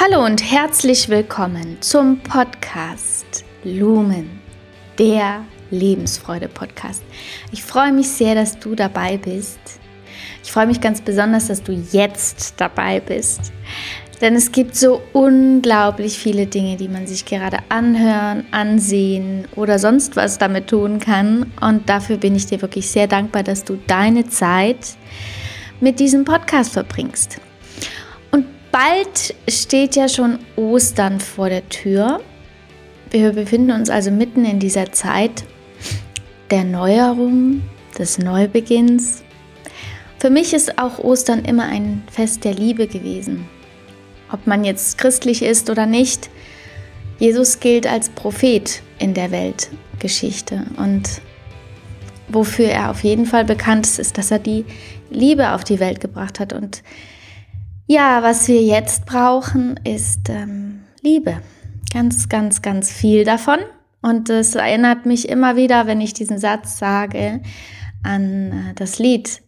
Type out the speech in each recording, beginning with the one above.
Hallo und herzlich willkommen zum Podcast Lumen, der Lebensfreude-Podcast. Ich freue mich sehr, dass du dabei bist. Ich freue mich ganz besonders, dass du jetzt dabei bist. Denn es gibt so unglaublich viele Dinge, die man sich gerade anhören, ansehen oder sonst was damit tun kann. Und dafür bin ich dir wirklich sehr dankbar, dass du deine Zeit mit diesem Podcast verbringst. Bald steht ja schon Ostern vor der Tür. Wir befinden uns also mitten in dieser Zeit der Neuerung, des Neubeginns. Für mich ist auch Ostern immer ein Fest der Liebe gewesen. Ob man jetzt christlich ist oder nicht, Jesus gilt als Prophet in der Weltgeschichte. Und wofür er auf jeden Fall bekannt ist, ist, dass er die Liebe auf die Welt gebracht hat. Und ja, was wir jetzt brauchen, ist ähm, Liebe. Ganz, ganz, ganz viel davon. Und es erinnert mich immer wieder, wenn ich diesen Satz sage, an äh, das Lied,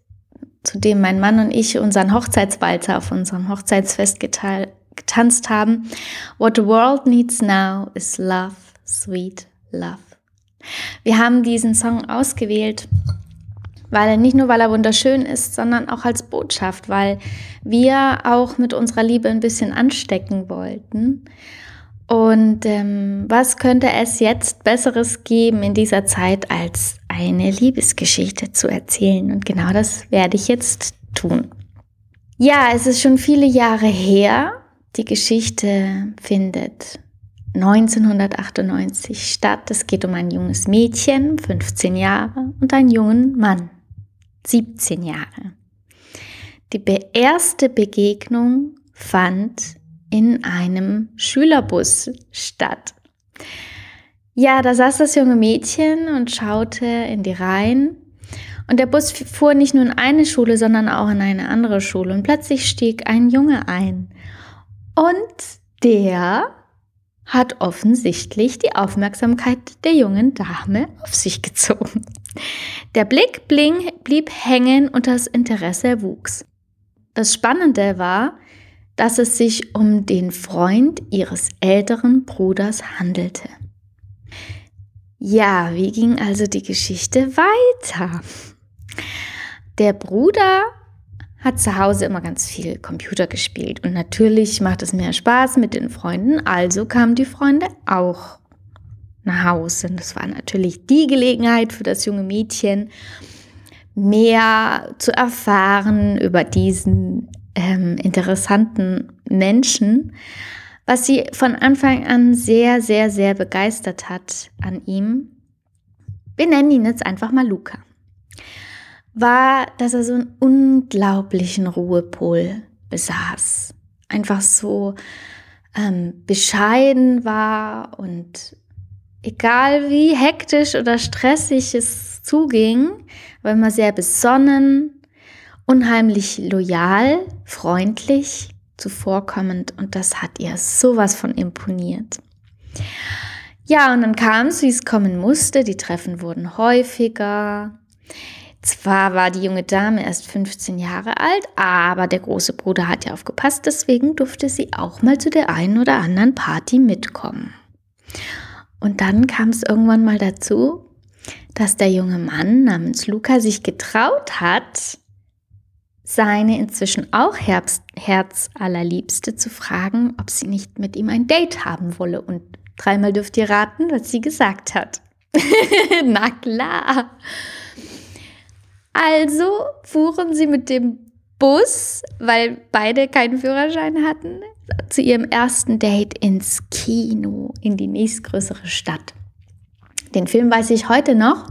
zu dem mein Mann und ich unseren Hochzeitswalzer auf unserem Hochzeitsfest getanzt haben. What the world needs now is love, sweet love. Wir haben diesen Song ausgewählt, weil nicht nur, weil er wunderschön ist, sondern auch als Botschaft, weil wir auch mit unserer Liebe ein bisschen anstecken wollten. Und ähm, was könnte es jetzt Besseres geben in dieser Zeit, als eine Liebesgeschichte zu erzählen? Und genau das werde ich jetzt tun. Ja, es ist schon viele Jahre her. Die Geschichte findet 1998 statt. Es geht um ein junges Mädchen, 15 Jahre, und einen jungen Mann, 17 Jahre. Die erste Begegnung fand in einem Schülerbus statt. Ja, da saß das junge Mädchen und schaute in die Reihen. Und der Bus fuhr nicht nur in eine Schule, sondern auch in eine andere Schule. Und plötzlich stieg ein Junge ein. Und der hat offensichtlich die Aufmerksamkeit der jungen Dame auf sich gezogen. Der Blick blieb hängen und das Interesse wuchs. Das Spannende war, dass es sich um den Freund ihres älteren Bruders handelte. Ja, wie ging also die Geschichte weiter? Der Bruder hat zu Hause immer ganz viel Computer gespielt und natürlich macht es mehr Spaß mit den Freunden, also kamen die Freunde auch nach Hause. Und das war natürlich die Gelegenheit für das junge Mädchen, mehr zu erfahren über diesen ähm, interessanten Menschen, was sie von Anfang an sehr, sehr, sehr begeistert hat an ihm. Wir nennen ihn jetzt einfach mal Luca. War, dass er so einen unglaublichen Ruhepol besaß. Einfach so ähm, bescheiden war und egal wie hektisch oder stressig es zuging, war immer sehr besonnen, unheimlich loyal, freundlich, zuvorkommend und das hat ihr sowas von imponiert. Ja, und dann kam es, wie es kommen musste. Die Treffen wurden häufiger. Zwar war die junge Dame erst 15 Jahre alt, aber der große Bruder hat ja aufgepasst, deswegen durfte sie auch mal zu der einen oder anderen Party mitkommen. Und dann kam es irgendwann mal dazu, dass der junge Mann namens Luca sich getraut hat, seine inzwischen auch Herbst, Herzallerliebste zu fragen, ob sie nicht mit ihm ein Date haben wolle. Und dreimal dürft ihr raten, was sie gesagt hat. Na klar. Also fuhren sie mit dem Bus, weil beide keinen Führerschein hatten, zu ihrem ersten Date ins Kino, in die nächstgrößere Stadt. Den Film weiß ich heute noch.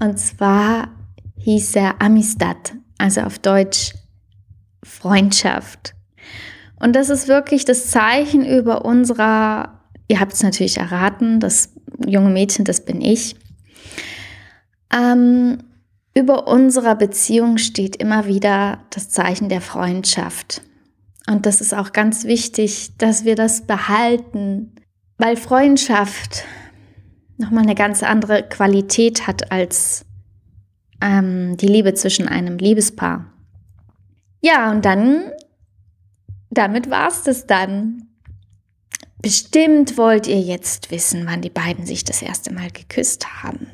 Und zwar hieß er Amistad, also auf Deutsch Freundschaft. Und das ist wirklich das Zeichen über unserer, ihr habt es natürlich erraten, das junge Mädchen, das bin ich. Ähm, über unserer Beziehung steht immer wieder das Zeichen der Freundschaft. Und das ist auch ganz wichtig, dass wir das behalten, weil Freundschaft nochmal eine ganz andere Qualität hat als ähm, die Liebe zwischen einem Liebespaar. Ja, und dann damit war es das dann. Bestimmt wollt ihr jetzt wissen, wann die beiden sich das erste Mal geküsst haben.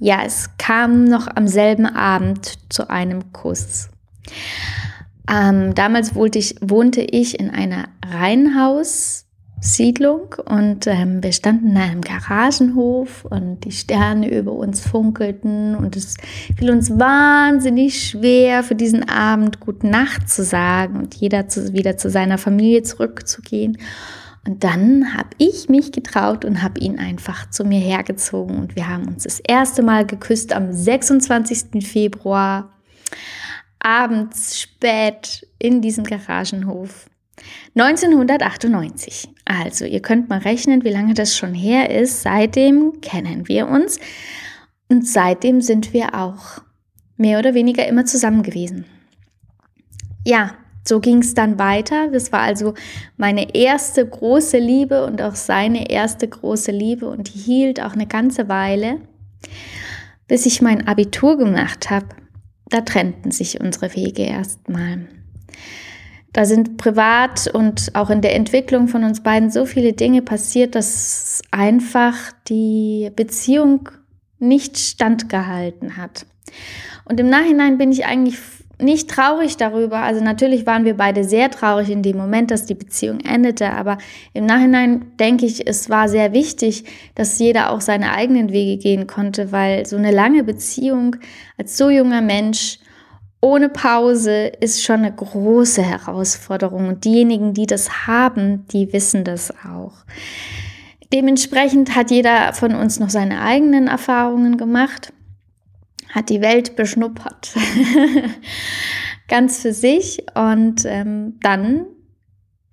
Ja, es kam noch am selben Abend zu einem Kuss. Ähm, damals wohnte ich, wohnte ich in einer Reihenhaussiedlung und ähm, wir standen in einem Garagenhof und die Sterne über uns funkelten und es fiel uns wahnsinnig schwer, für diesen Abend Gute Nacht zu sagen und jeder zu, wieder zu seiner Familie zurückzugehen. Und dann habe ich mich getraut und habe ihn einfach zu mir hergezogen und wir haben uns das erste Mal geküsst am 26. Februar, abends spät in diesem Garagenhof. 1998. Also, ihr könnt mal rechnen, wie lange das schon her ist. Seitdem kennen wir uns und seitdem sind wir auch mehr oder weniger immer zusammen gewesen. Ja, so ging es dann weiter. Das war also meine erste große Liebe und auch seine erste große Liebe und die hielt auch eine ganze Weile, bis ich mein Abitur gemacht habe. Da trennten sich unsere Wege erstmal. Da sind privat und auch in der Entwicklung von uns beiden so viele Dinge passiert, dass einfach die Beziehung nicht standgehalten hat. Und im Nachhinein bin ich eigentlich nicht traurig darüber. Also natürlich waren wir beide sehr traurig in dem Moment, dass die Beziehung endete, aber im Nachhinein denke ich, es war sehr wichtig, dass jeder auch seine eigenen Wege gehen konnte, weil so eine lange Beziehung als so junger Mensch ohne Pause ist schon eine große Herausforderung und diejenigen, die das haben, die wissen das auch. Dementsprechend hat jeder von uns noch seine eigenen Erfahrungen gemacht hat die Welt beschnuppert. Ganz für sich. Und ähm, dann,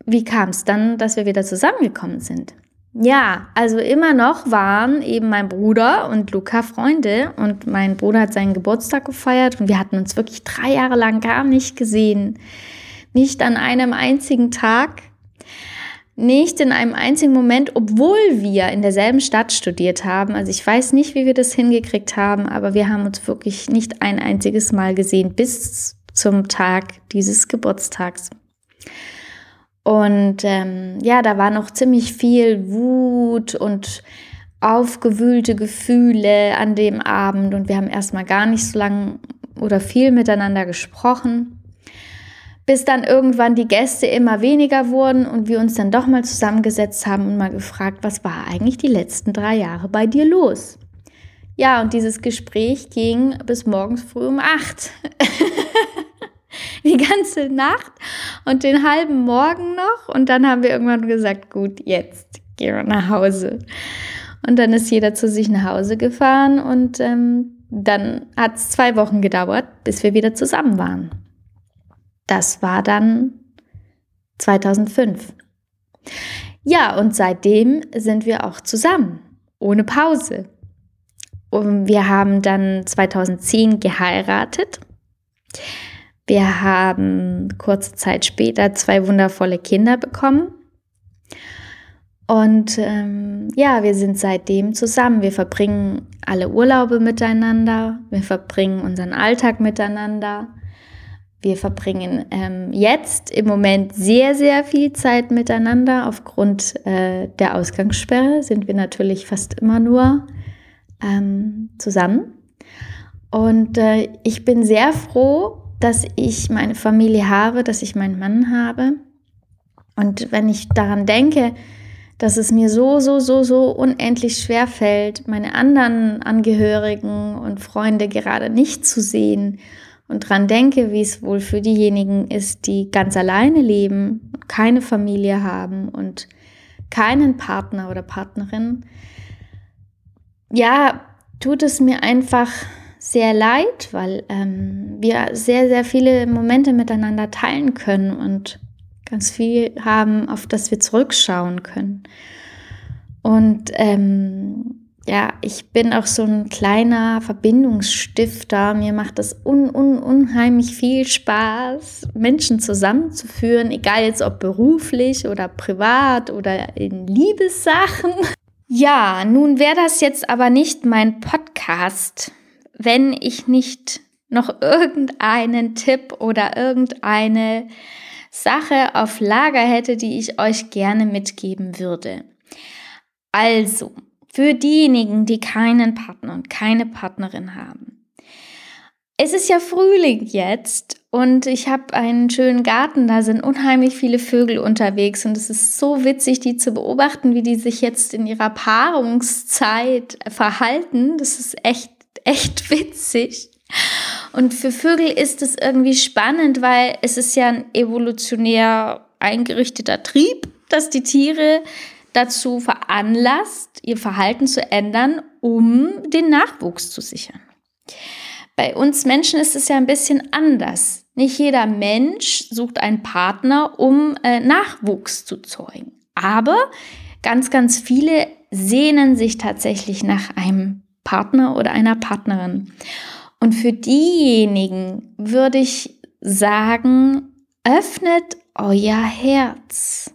wie kam es dann, dass wir wieder zusammengekommen sind? Ja, also immer noch waren eben mein Bruder und Luca Freunde und mein Bruder hat seinen Geburtstag gefeiert und wir hatten uns wirklich drei Jahre lang gar nicht gesehen. Nicht an einem einzigen Tag nicht in einem einzigen Moment, obwohl wir in derselben Stadt studiert haben. Also ich weiß nicht, wie wir das hingekriegt haben, aber wir haben uns wirklich nicht ein einziges Mal gesehen bis zum Tag dieses Geburtstags. Und ähm, ja, da war noch ziemlich viel Wut und aufgewühlte Gefühle an dem Abend und wir haben erstmal gar nicht so lange oder viel miteinander gesprochen bis dann irgendwann die Gäste immer weniger wurden und wir uns dann doch mal zusammengesetzt haben und mal gefragt, was war eigentlich die letzten drei Jahre bei dir los? Ja, und dieses Gespräch ging bis morgens früh um acht. die ganze Nacht und den halben Morgen noch. Und dann haben wir irgendwann gesagt, gut, jetzt gehen wir nach Hause. Und dann ist jeder zu sich nach Hause gefahren und ähm, dann hat es zwei Wochen gedauert, bis wir wieder zusammen waren. Das war dann 2005. Ja, und seitdem sind wir auch zusammen, ohne Pause. Und wir haben dann 2010 geheiratet. Wir haben kurze Zeit später zwei wundervolle Kinder bekommen. Und ähm, ja, wir sind seitdem zusammen. Wir verbringen alle Urlaube miteinander. Wir verbringen unseren Alltag miteinander. Wir verbringen ähm, jetzt im Moment sehr, sehr viel Zeit miteinander. Aufgrund äh, der Ausgangssperre sind wir natürlich fast immer nur ähm, zusammen. Und äh, ich bin sehr froh, dass ich meine Familie habe, dass ich meinen Mann habe. Und wenn ich daran denke, dass es mir so, so, so, so unendlich schwer fällt, meine anderen Angehörigen und Freunde gerade nicht zu sehen und dran denke, wie es wohl für diejenigen ist, die ganz alleine leben, keine Familie haben und keinen Partner oder Partnerin, ja, tut es mir einfach sehr leid, weil ähm, wir sehr, sehr viele Momente miteinander teilen können und ganz viel haben, auf das wir zurückschauen können. Und ähm, ja, ich bin auch so ein kleiner Verbindungsstifter. Mir macht das un, un, unheimlich viel Spaß, Menschen zusammenzuführen, egal jetzt ob beruflich oder privat oder in Liebessachen. Ja, nun wäre das jetzt aber nicht mein Podcast, wenn ich nicht noch irgendeinen Tipp oder irgendeine Sache auf Lager hätte, die ich euch gerne mitgeben würde. Also, für diejenigen, die keinen Partner und keine Partnerin haben. Es ist ja Frühling jetzt und ich habe einen schönen Garten, da sind unheimlich viele Vögel unterwegs und es ist so witzig, die zu beobachten, wie die sich jetzt in ihrer Paarungszeit verhalten. Das ist echt, echt witzig. Und für Vögel ist es irgendwie spannend, weil es ist ja ein evolutionär eingerichteter Trieb, dass die Tiere dazu veranlasst, ihr Verhalten zu ändern, um den Nachwuchs zu sichern. Bei uns Menschen ist es ja ein bisschen anders. Nicht jeder Mensch sucht einen Partner, um äh, Nachwuchs zu zeugen. Aber ganz, ganz viele sehnen sich tatsächlich nach einem Partner oder einer Partnerin. Und für diejenigen würde ich sagen, öffnet euer Herz.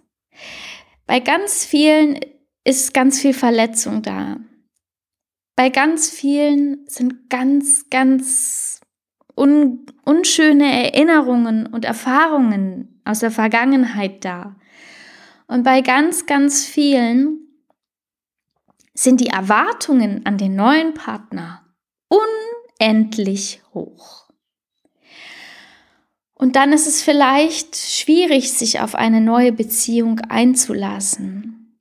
Bei ganz vielen ist ganz viel Verletzung da. Bei ganz vielen sind ganz, ganz un unschöne Erinnerungen und Erfahrungen aus der Vergangenheit da. Und bei ganz, ganz vielen sind die Erwartungen an den neuen Partner unendlich hoch. Und dann ist es vielleicht schwierig, sich auf eine neue Beziehung einzulassen.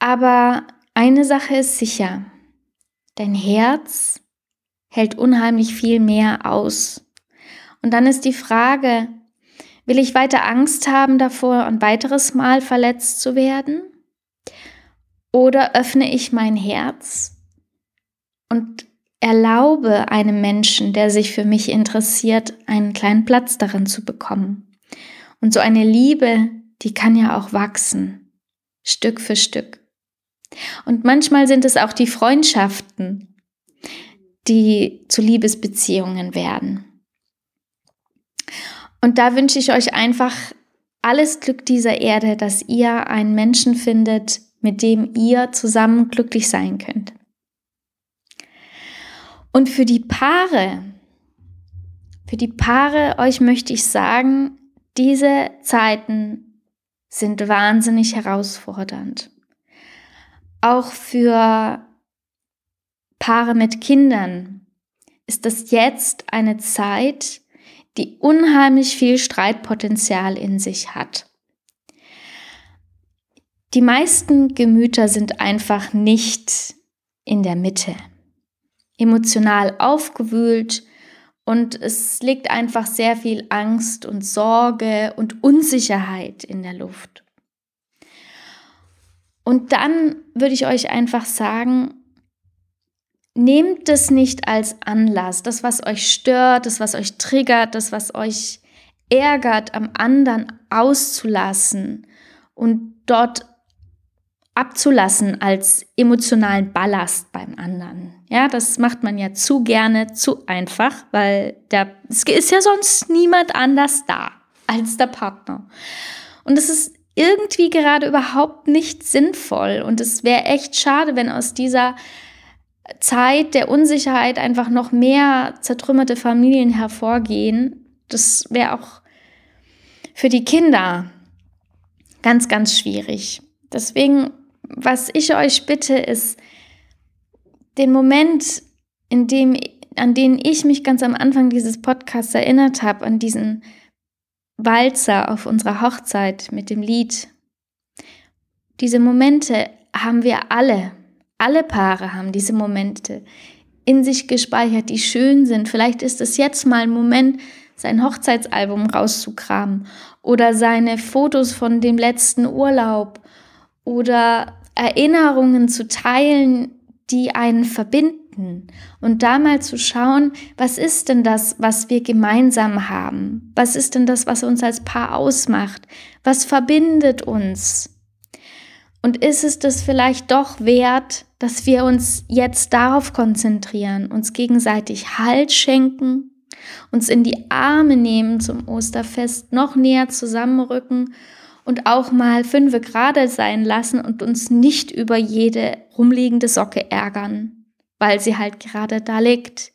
Aber eine Sache ist sicher. Dein Herz hält unheimlich viel mehr aus. Und dann ist die Frage, will ich weiter Angst haben davor, ein weiteres Mal verletzt zu werden? Oder öffne ich mein Herz und erlaube einem Menschen, der sich für mich interessiert, einen kleinen Platz darin zu bekommen. Und so eine Liebe, die kann ja auch wachsen, Stück für Stück. Und manchmal sind es auch die Freundschaften, die zu Liebesbeziehungen werden. Und da wünsche ich euch einfach alles Glück dieser Erde, dass ihr einen Menschen findet, mit dem ihr zusammen glücklich sein könnt. Und für die Paare, für die Paare euch möchte ich sagen, diese Zeiten sind wahnsinnig herausfordernd. Auch für Paare mit Kindern ist das jetzt eine Zeit, die unheimlich viel Streitpotenzial in sich hat. Die meisten Gemüter sind einfach nicht in der Mitte emotional aufgewühlt und es liegt einfach sehr viel Angst und Sorge und Unsicherheit in der Luft. Und dann würde ich euch einfach sagen, nehmt es nicht als Anlass, das, was euch stört, das, was euch triggert, das, was euch ärgert, am anderen auszulassen und dort abzulassen als emotionalen Ballast beim anderen. Ja, das macht man ja zu gerne, zu einfach, weil es ist ja sonst niemand anders da als der Partner. Und es ist irgendwie gerade überhaupt nicht sinnvoll. Und es wäre echt schade, wenn aus dieser Zeit der Unsicherheit einfach noch mehr zertrümmerte Familien hervorgehen. Das wäre auch für die Kinder ganz, ganz schwierig. Deswegen was ich euch bitte, ist den Moment, in dem, an den ich mich ganz am Anfang dieses Podcasts erinnert habe, an diesen Walzer auf unserer Hochzeit mit dem Lied. Diese Momente haben wir alle. Alle Paare haben diese Momente in sich gespeichert, die schön sind. Vielleicht ist es jetzt mal ein Moment, sein Hochzeitsalbum rauszukramen oder seine Fotos von dem letzten Urlaub oder Erinnerungen zu teilen, die einen verbinden und da mal zu schauen, was ist denn das, was wir gemeinsam haben? Was ist denn das, was uns als Paar ausmacht? Was verbindet uns? Und ist es das vielleicht doch wert, dass wir uns jetzt darauf konzentrieren, uns gegenseitig Halt schenken, uns in die Arme nehmen zum Osterfest, noch näher zusammenrücken und auch mal fünfe gerade sein lassen und uns nicht über jede rumliegende Socke ärgern, weil sie halt gerade da liegt.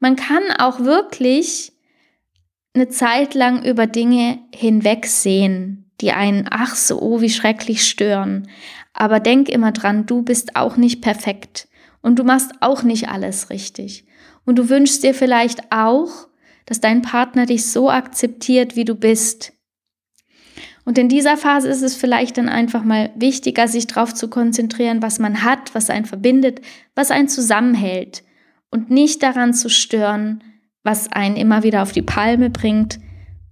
Man kann auch wirklich eine Zeit lang über Dinge hinwegsehen, die einen ach so oh, wie schrecklich stören. Aber denk immer dran, du bist auch nicht perfekt und du machst auch nicht alles richtig. Und du wünschst dir vielleicht auch, dass dein Partner dich so akzeptiert, wie du bist. Und in dieser Phase ist es vielleicht dann einfach mal wichtiger, sich darauf zu konzentrieren, was man hat, was einen verbindet, was einen zusammenhält und nicht daran zu stören, was einen immer wieder auf die Palme bringt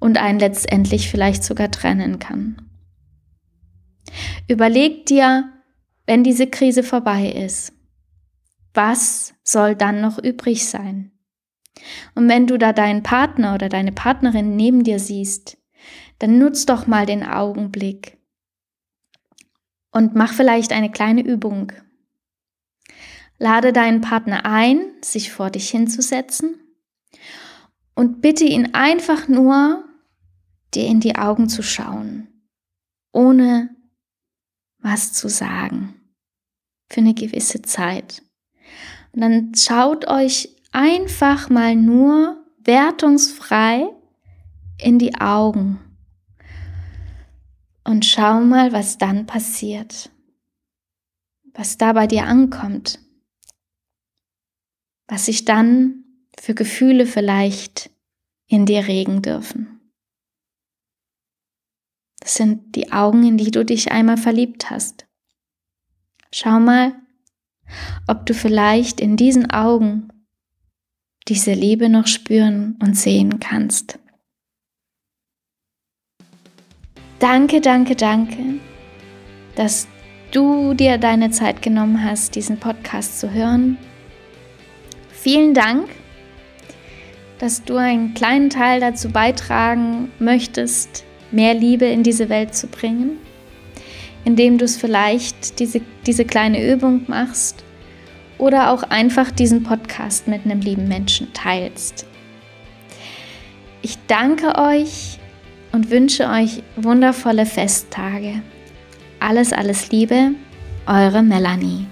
und einen letztendlich vielleicht sogar trennen kann. Überleg dir, wenn diese Krise vorbei ist, was soll dann noch übrig sein? Und wenn du da deinen Partner oder deine Partnerin neben dir siehst, dann nutz doch mal den Augenblick und mach vielleicht eine kleine Übung. Lade deinen Partner ein, sich vor dich hinzusetzen und bitte ihn einfach nur, dir in die Augen zu schauen, ohne was zu sagen, für eine gewisse Zeit. Und dann schaut euch einfach mal nur wertungsfrei in die Augen und schau mal, was dann passiert, was da bei dir ankommt, was sich dann für Gefühle vielleicht in dir regen dürfen. Das sind die Augen, in die du dich einmal verliebt hast. Schau mal, ob du vielleicht in diesen Augen diese Liebe noch spüren und sehen kannst. Danke, danke, danke, dass du dir deine Zeit genommen hast, diesen Podcast zu hören. Vielen Dank, dass du einen kleinen Teil dazu beitragen möchtest, mehr Liebe in diese Welt zu bringen, indem du es vielleicht diese, diese kleine Übung machst oder auch einfach diesen Podcast mit einem lieben Menschen teilst. Ich danke euch wünsche euch wundervolle Festtage. Alles, alles Liebe, eure Melanie.